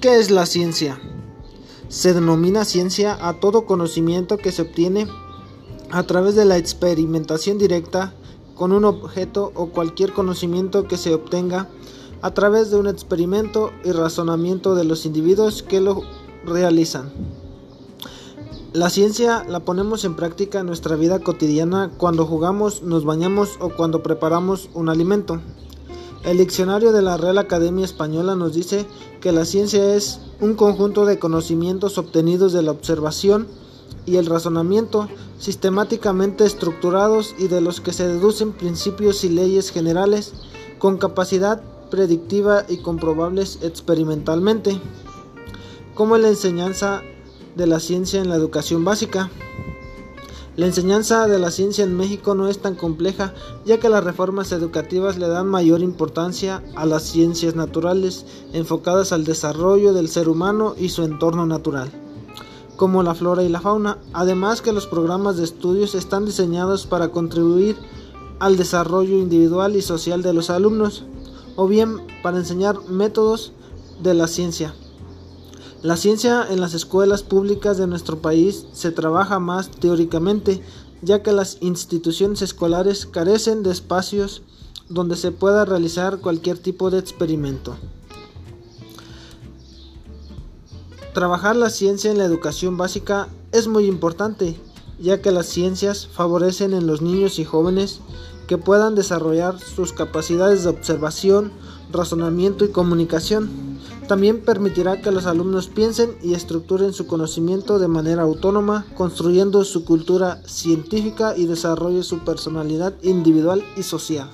¿Qué es la ciencia? Se denomina ciencia a todo conocimiento que se obtiene a través de la experimentación directa con un objeto o cualquier conocimiento que se obtenga a través de un experimento y razonamiento de los individuos que lo realizan. La ciencia la ponemos en práctica en nuestra vida cotidiana cuando jugamos, nos bañamos o cuando preparamos un alimento. El diccionario de la Real Academia Española nos dice que la ciencia es un conjunto de conocimientos obtenidos de la observación y el razonamiento sistemáticamente estructurados y de los que se deducen principios y leyes generales con capacidad predictiva y comprobables experimentalmente, como la enseñanza de la ciencia en la educación básica. La enseñanza de la ciencia en México no es tan compleja, ya que las reformas educativas le dan mayor importancia a las ciencias naturales, enfocadas al desarrollo del ser humano y su entorno natural, como la flora y la fauna, además que los programas de estudios están diseñados para contribuir al desarrollo individual y social de los alumnos, o bien para enseñar métodos de la ciencia. La ciencia en las escuelas públicas de nuestro país se trabaja más teóricamente, ya que las instituciones escolares carecen de espacios donde se pueda realizar cualquier tipo de experimento. Trabajar la ciencia en la educación básica es muy importante, ya que las ciencias favorecen en los niños y jóvenes que puedan desarrollar sus capacidades de observación, razonamiento y comunicación también permitirá que los alumnos piensen y estructuren su conocimiento de manera autónoma, construyendo su cultura científica y desarrolle su personalidad individual y social.